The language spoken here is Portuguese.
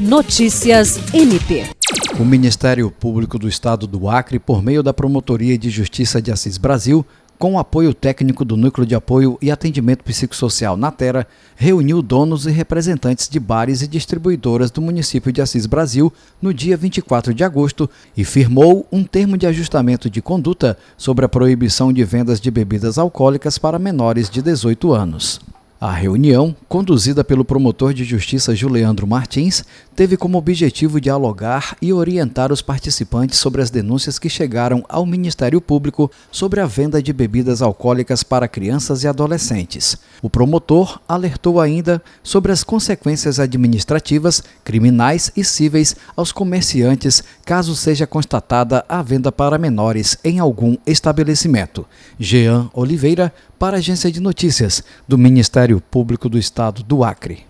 Notícias MP. O Ministério Público do Estado do Acre, por meio da Promotoria de Justiça de Assis Brasil, com o apoio técnico do Núcleo de Apoio e Atendimento Psicossocial na Terra, reuniu donos e representantes de bares e distribuidoras do município de Assis Brasil no dia 24 de agosto e firmou um termo de ajustamento de conduta sobre a proibição de vendas de bebidas alcoólicas para menores de 18 anos. A reunião, conduzida pelo promotor de justiça Juliandro Martins, teve como objetivo dialogar e orientar os participantes sobre as denúncias que chegaram ao Ministério Público sobre a venda de bebidas alcoólicas para crianças e adolescentes. O promotor alertou ainda sobre as consequências administrativas, criminais e cíveis aos comerciantes caso seja constatada a venda para menores em algum estabelecimento. Jean Oliveira, para a Agência de Notícias do Ministério Público do Estado do Acre.